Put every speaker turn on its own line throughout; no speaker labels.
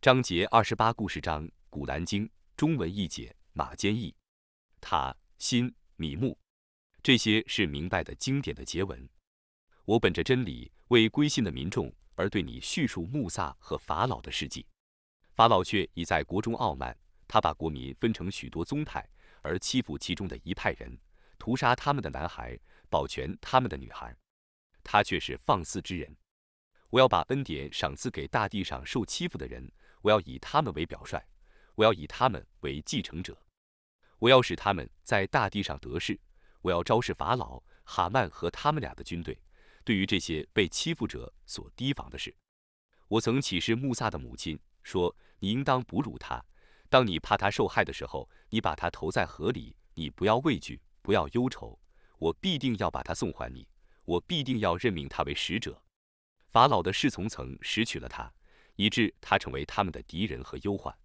章节二十八，故事章，《古兰经》中文译解，马坚译。塔、辛、米木，这些是明白的经典的结文。我本着真理，为归信的民众而对你叙述穆萨和法老的事迹。法老却已在国中傲慢，他把国民分成许多宗派，而欺负其中的一派人，屠杀他们的男孩，保全他们的女孩。他却是放肆之人。我要把恩典赏赐给大地上受欺负的人。我要以他们为表率，我要以他们为继承者，我要使他们在大地上得势。我要昭示法老、哈曼和他们俩的军队，对于这些被欺负者所提防的事。我曾启示穆萨的母亲说：“你应当哺乳他，当你怕他受害的时候，你把他投在河里。你不要畏惧，不要忧愁，我必定要把他送还你，我必定要任命他为使者。”法老的侍从曾拾取了他。以致他成为他们的敌人和忧患。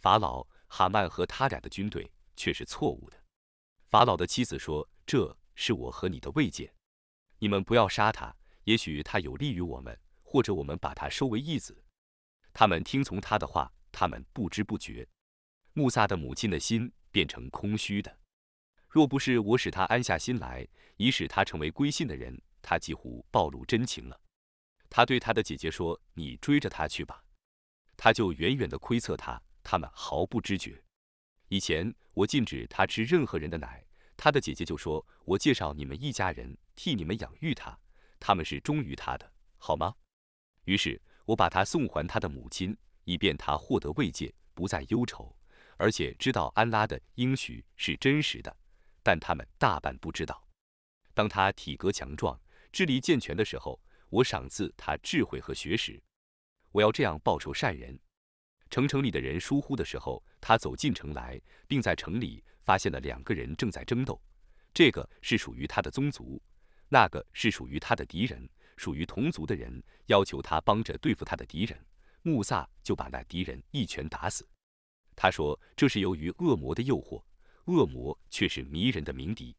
法老、哈曼和他俩的军队却是错误的。法老的妻子说：“这是我和你的慰藉，你们不要杀他，也许他有利于我们，或者我们把他收为义子。”他们听从他的话，他们不知不觉，穆萨的母亲的心变成空虚的。若不是我使他安下心来，以使他成为归信的人，他几乎暴露真情了。他对他的姐姐说：“你追着他去吧。”他就远远地窥测他，他们毫不知觉。以前我禁止他吃任何人的奶，他的姐姐就说：“我介绍你们一家人替你们养育他，他们是忠于他的，好吗？”于是我把他送还他的母亲，以便他获得慰藉，不再忧愁，而且知道安拉的应许是真实的。但他们大半不知道。当他体格强壮、智力健全的时候。我赏赐他智慧和学识，我要这样报仇善人。城城里的人疏忽的时候，他走进城来，并在城里发现了两个人正在争斗。这个是属于他的宗族，那个是属于他的敌人。属于同族的人要求他帮着对付他的敌人，穆萨就把那敌人一拳打死。他说这是由于恶魔的诱惑，恶魔却是迷人的鸣笛。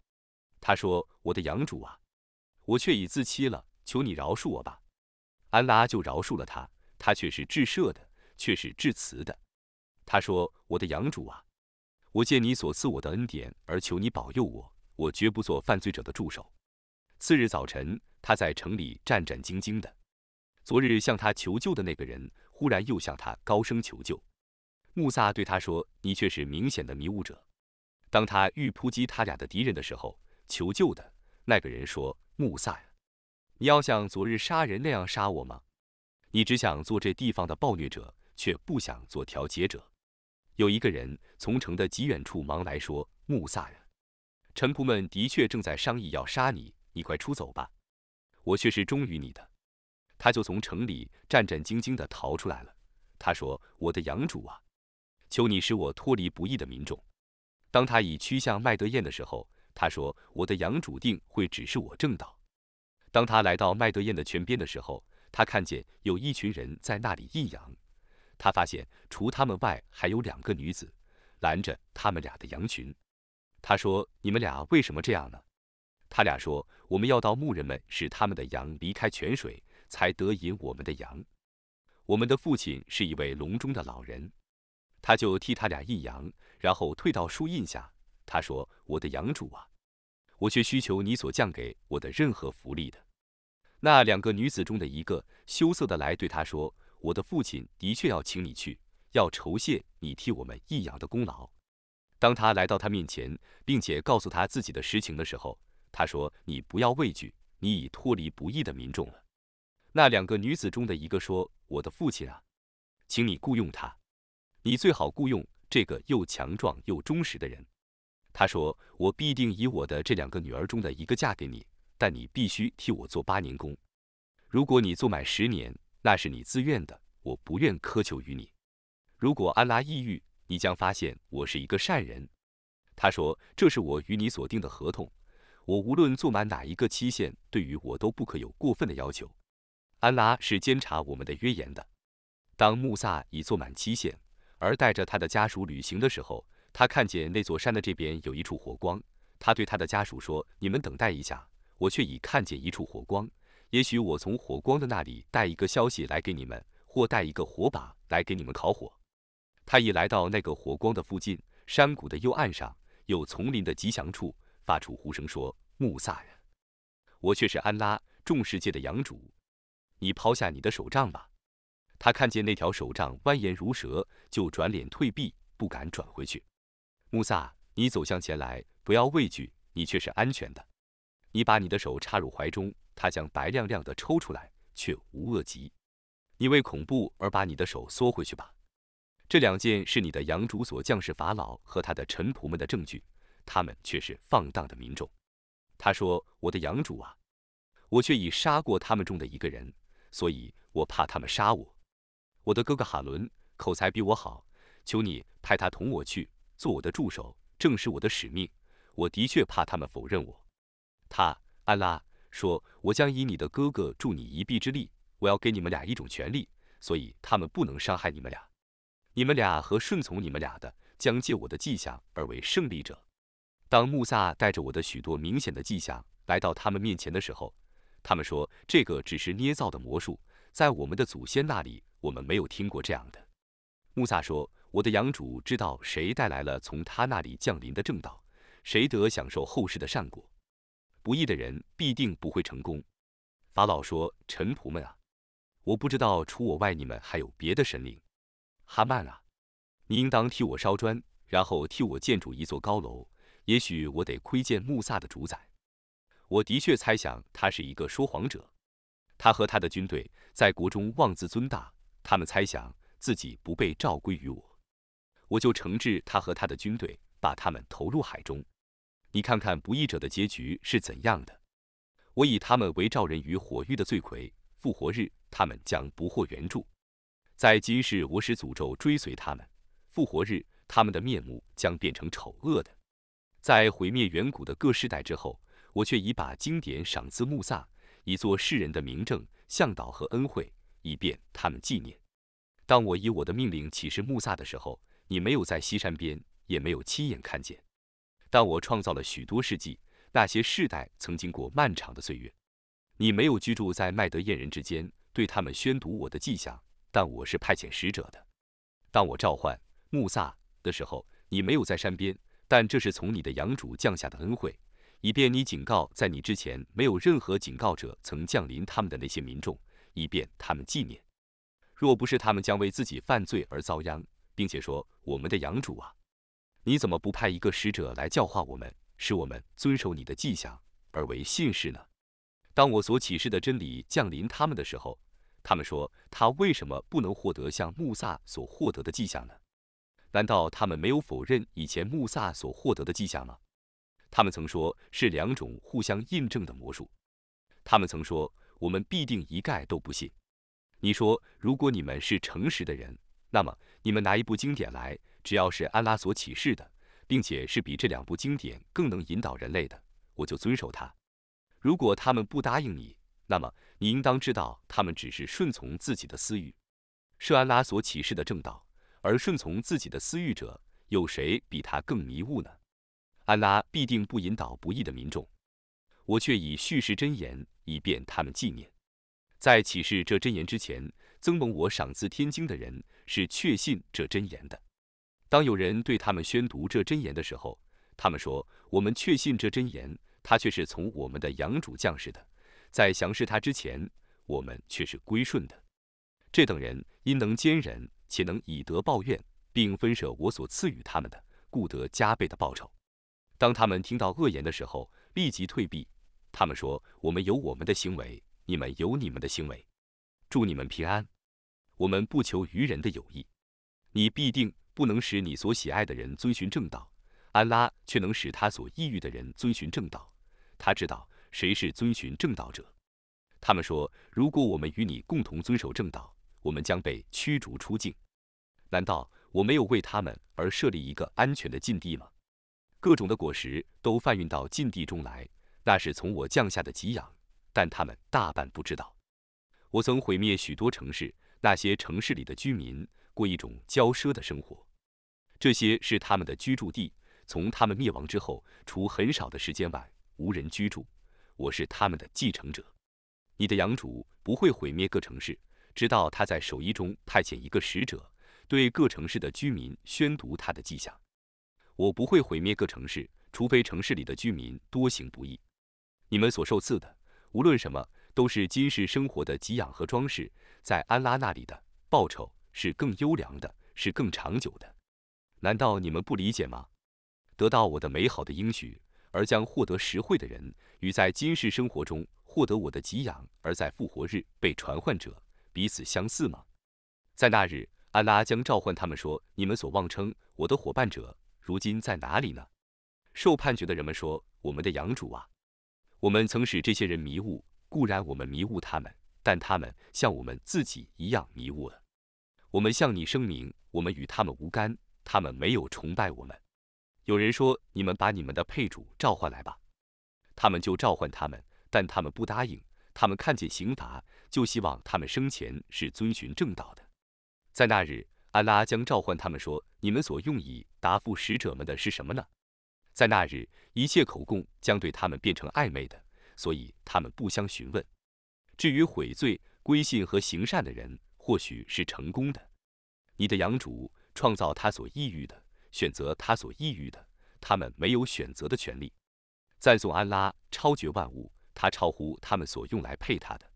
他说：“我的养主啊，我却已自欺了。”求你饶恕我吧，安拉就饶恕了他。他却是至赦的，却是至慈的。他说：“我的养主啊，我借你所赐我的恩典而求你保佑我，我绝不做犯罪者的助手。”次日早晨，他在城里战战兢兢的。昨日向他求救的那个人，忽然又向他高声求救。穆萨对他说：“你却是明显的迷雾者。”当他欲扑击他俩的敌人的时候，求救的那个人说：“穆萨。”你要像昨日杀人那样杀我吗？你只想做这地方的暴虐者，却不想做调解者。有一个人从城的极远处忙来说：“穆萨呀，臣仆们的确正在商议要杀你，你快出走吧。我却是忠于你的。”他就从城里战战兢兢地逃出来了。他说：“我的养主啊，求你使我脱离不义的民众。”当他已趋向麦德宴的时候，他说：“我的养主定会指示我正道。”当他来到麦德燕的泉边的时候，他看见有一群人在那里印羊。他发现除他们外还有两个女子拦着他们俩的羊群。他说：“你们俩为什么这样呢？”他俩说：“我们要到牧人们使他们的羊离开泉水，才得引我们的羊。我们的父亲是一位笼中的老人，他就替他俩印羊，然后退到树荫下。他说：‘我的羊主啊。’”我却需求你所降给我的任何福利的。那两个女子中的一个羞涩的来对他说：“我的父亲的确要请你去，要酬谢你替我们益养的功劳。”当他来到他面前，并且告诉他自己的实情的时候，他说：“你不要畏惧，你已脱离不义的民众了。”那两个女子中的一个说：“我的父亲啊，请你雇佣他，你最好雇佣这个又强壮又忠实的人。”他说：“我必定以我的这两个女儿中的一个嫁给你，但你必须替我做八年工。如果你做满十年，那是你自愿的，我不愿苛求于你。如果安拉抑郁，你将发现我是一个善人。”他说：“这是我与你所定的合同，我无论做满哪一个期限，对于我都不可有过分的要求。安拉是监察我们的约言的。当穆萨已做满期限，而带着他的家属旅行的时候。”他看见那座山的这边有一处火光，他对他的家属说：“你们等待一下，我却已看见一处火光。也许我从火光的那里带一个消息来给你们，或。”带一个火把来给你们烤火。他一来到那个火光的附近，山谷的幽暗上，有丛林的吉祥处，发出呼声说：“穆萨呀，我却是安拉众世界的养主，你抛下你的手杖吧。”他看见那条手杖蜿蜒如蛇，就转脸退避，不敢转回去。穆萨，你走向前来，不要畏惧，你却是安全的。你把你的手插入怀中，他将白亮亮的抽出来，却无恶疾。你为恐怖而把你的手缩回去吧。这两件是你的养主所降世法老和他的臣仆们的证据，他们却是放荡的民众。他说：“我的养主啊，我却已杀过他们中的一个人，所以我怕他们杀我。我的哥哥哈伦口才比我好，求你派他同我去做我的助手，正是我的使命。我的确怕他们否认我。”他安拉说：“我将以你的哥哥助你一臂之力，我要给你们俩一种权利，所以他们不能伤害你们俩。你们俩和顺从你们俩的，将借我的迹象而为胜利者。”当穆萨带着我的许多明显的迹象来到他们面前的时候，他们说：“这个只是捏造的魔术，在我们的祖先那里，我们没有听过这样的。”穆萨说：“我的养主知道谁带来了从他那里降临的正道，谁得享受后世的善果。”不义的人必定不会成功。法老说：“臣仆们啊，我不知道除我外，你们还有别的神灵。哈曼啊，你应当替我烧砖，然后替我建筑一座高楼。也许我得窥见穆萨的主宰。我的确猜想他是一个说谎者。他和他的军队在国中妄自尊大，他们猜想自己不被召归于我，我就惩治他和他的军队，把他们投入海中。”你看看不义者的结局是怎样的？我以他们为召人于火狱的罪魁，复活日他们将不获援助。在今世我使诅咒追随他们，复活日他们的面目将变成丑恶的。在毁灭远古的各世代之后，我却已把经典赏赐穆萨，以作世人的明证、向导和恩惠，以便他们纪念。当我以我的命令启示穆萨的时候，你没有在西山边，也没有亲眼看见。但我创造了许多世纪，那些世代曾经过漫长的岁月。你没有居住在麦德燕人之间，对他们宣读我的迹象，但我是派遣使者的。当我召唤穆萨的时候，你没有在山边，但这是从你的养主降下的恩惠，以便你警告在你之前没有任何警告者曾降临他们的那些民众，以便他们纪念。若不是他们将为自己犯罪而遭殃，并且说我们的养主啊。你怎么不派一个使者来教化我们，使我们遵守你的迹象而为信士呢？当我所启示的真理降临他们的时候，他们说他为什么不能获得像穆萨所获得的迹象呢？难道他们没有否认以前穆萨所获得的迹象吗？他们曾说是两种互相印证的魔术。他们曾说我们必定一概都不信。你说如果你们是诚实的人，那么你们拿一部经典来。只要是安拉所启示的，并且是比这两部经典更能引导人类的，我就遵守它。如果他们不答应你，那么你应当知道，他们只是顺从自己的私欲，是安拉所启示的正道。而顺从自己的私欲者，有谁比他更迷雾呢？安拉必定不引导不义的民众。我却以叙事真言，以便他们纪念。在启示这真言之前，曾蒙我赏赐天经的人是确信这真言的。当有人对他们宣读这真言的时候，他们说：“我们确信这真言，他却是从我们的养主降世的。在降世他之前，我们却是归顺的。这等人因能坚忍，且能以德报怨，并分舍我所赐予他们的，故得加倍的报酬。当他们听到恶言的时候，立即退避。他们说：我们有我们的行为，你们有你们的行为。祝你们平安。我们不求于人的友谊，你必定。”不能使你所喜爱的人遵循正道，安拉却能使他所抑郁的人遵循正道。他知道谁是遵循正道者。他们说：“如果我们与你共同遵守正道，我们将被驱逐出境。难道我没有为他们而设立一个安全的禁地吗？各种的果实都贩运到禁地中来，那是从我降下的给养，但他们大半不知道。我曾毁灭许多城市，那些城市里的居民过一种骄奢的生活。”这些是他们的居住地。从他们灭亡之后，除很少的时间外，无人居住。我是他们的继承者。你的养主不会毁灭各城市，直到他在首一中派遣一个使者，对各城市的居民宣读他的迹象。我不会毁灭各城市，除非城市里的居民多行不义。你们所受赐的，无论什么，都是今世生活的给养和装饰，在安拉那里的报酬是更优良的，是更长久的。难道你们不理解吗？得到我的美好的应许，而将获得实惠的人，与在今世生活中获得我的给养，而在复活日被传唤者，彼此相似吗？在那日，安拉将召唤他们说：“你们所妄称我的伙伴者，如今在哪里呢？”受判决的人们说：“我们的养主啊，我们曾使这些人迷雾，固然我们迷雾他们，但他们像我们自己一样迷雾了。我们向你声明，我们与他们无干。”他们没有崇拜我们。有人说：“你们把你们的配主召唤来吧。”他们就召唤他们，但他们不答应。他们看见刑罚，就希望他们生前是遵循正道的。在那日，安拉将召唤他们说：“你们所用以答复使者们的是什么呢？”在那日，一切口供将对他们变成暧昧的，所以他们不相询问。至于悔罪、归信和行善的人，或许是成功的。你的养主。创造他所抑郁的，选择他所抑郁的，他们没有选择的权利。赞颂安拉，超绝万物，他超乎他们所用来配他的。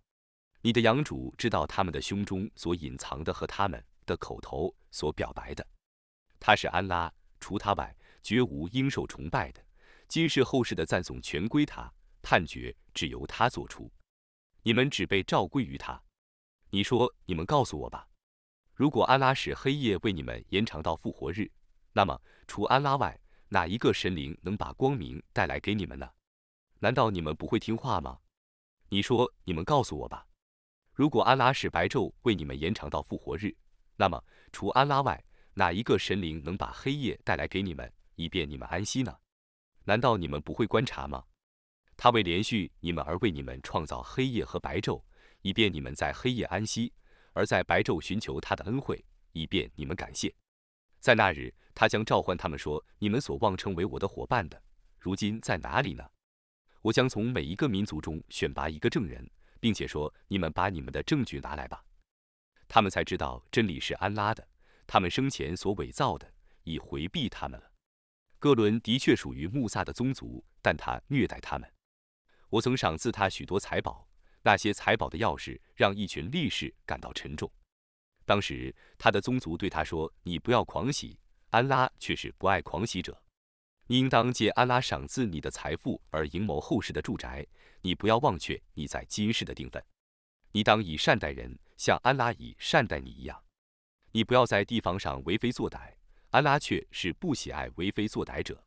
你的养主知道他们的胸中所隐藏的和他们的口头所表白的。他是安拉，除他外绝无应受崇拜的。今世后世的赞颂全归他，判决只由他做出。你们只被召归于他。你说，你们告诉我吧。如果安拉使黑夜为你们延长到复活日，那么除安拉外，哪一个神灵能把光明带来给你们呢？难道你们不会听话吗？你说，你们告诉我吧。如果安拉使白昼为你们延长到复活日，那么除安拉外，哪一个神灵能把黑夜带来给你们，以便你们安息呢？难道你们不会观察吗？他为连续你们而为你们创造黑夜和白昼，以便你们在黑夜安息。而在白昼寻求他的恩惠，以便你们感谢。在那日，他将召唤他们说：“你们所妄称为我的伙伴的，如今在哪里呢？”我将从每一个民族中选拔一个证人，并且说：“你们把你们的证据拿来吧。”他们才知道真理是安拉的，他们生前所伪造的已回避他们了。哥伦的确属于穆萨的宗族，但他虐待他们。我曾赏赐他许多财宝。那些财宝的钥匙让一群力士感到沉重。当时，他的宗族对他说：“你不要狂喜，安拉却是不爱狂喜者。你应当借安拉赏赐你的财富而营谋后世的住宅。你不要忘却你在今世的定分。你当以善待人，像安拉以善待你一样。你不要在地方上为非作歹，安拉却是不喜爱为非作歹者。”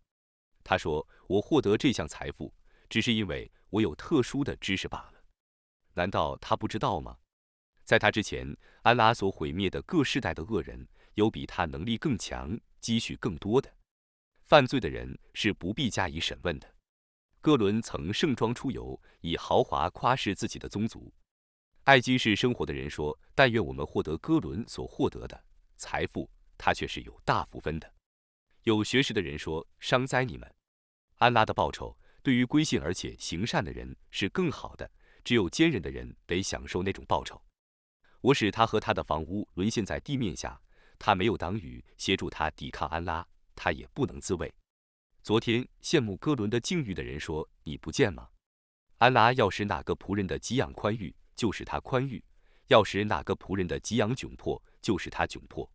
他说：“我获得这项财富，只是因为我有特殊的知识罢了。”难道他不知道吗？在他之前，安拉所毁灭的各世代的恶人，有比他能力更强、积蓄更多的。犯罪的人是不必加以审问的。哥伦曾盛装出游，以豪华夸饰自己的宗族。爱基市生活的人说：“但愿我们获得哥伦所获得的财富，他却是有大福分的。”有学识的人说：“伤哉你们！安拉的报酬对于归信而且行善的人是更好的。”只有坚韧的人得享受那种报酬。我使他和他的房屋沦陷在地面下，他没有挡雨协助他抵抗安拉，他也不能自卫。昨天羡慕哥伦的境遇的人说：“你不见吗？安拉要使哪个仆人的给养宽裕，就使他宽裕；要使哪个仆人的给养窘迫，就使他窘迫。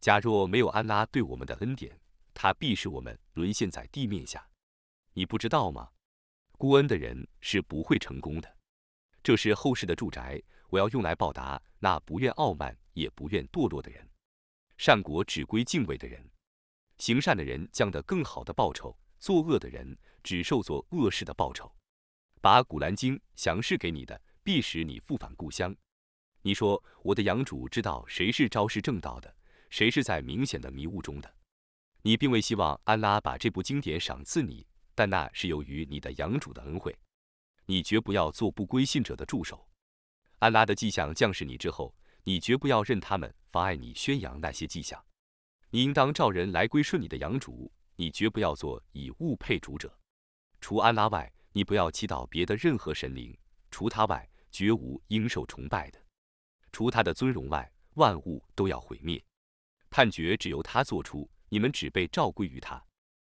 假若没有安拉对我们的恩典，他必使我们沦陷在地面下。你不知道吗？孤恩的人是不会成功的。”这是后世的住宅，我要用来报答那不愿傲慢也不愿堕落的人。善果只归敬畏的人，行善的人将得更好的报酬，作恶的人只受做恶事的报酬。把古兰经详示给你的，必使你复返故乡。你说我的养主知道谁是昭示正道的，谁是在明显的迷雾中的。你并未希望安拉把这部经典赏赐你，但那是由于你的养主的恩惠。你绝不要做不归信者的助手。安拉的迹象降世你之后，你绝不要任他们妨碍你宣扬那些迹象。你应当召人来归顺你的养主。你绝不要做以物配主者。除安拉外，你不要祈祷别的任何神灵。除他外，绝无应受崇拜的。除他的尊荣外，万物都要毁灭。判决只由他做出，你们只被照归于他。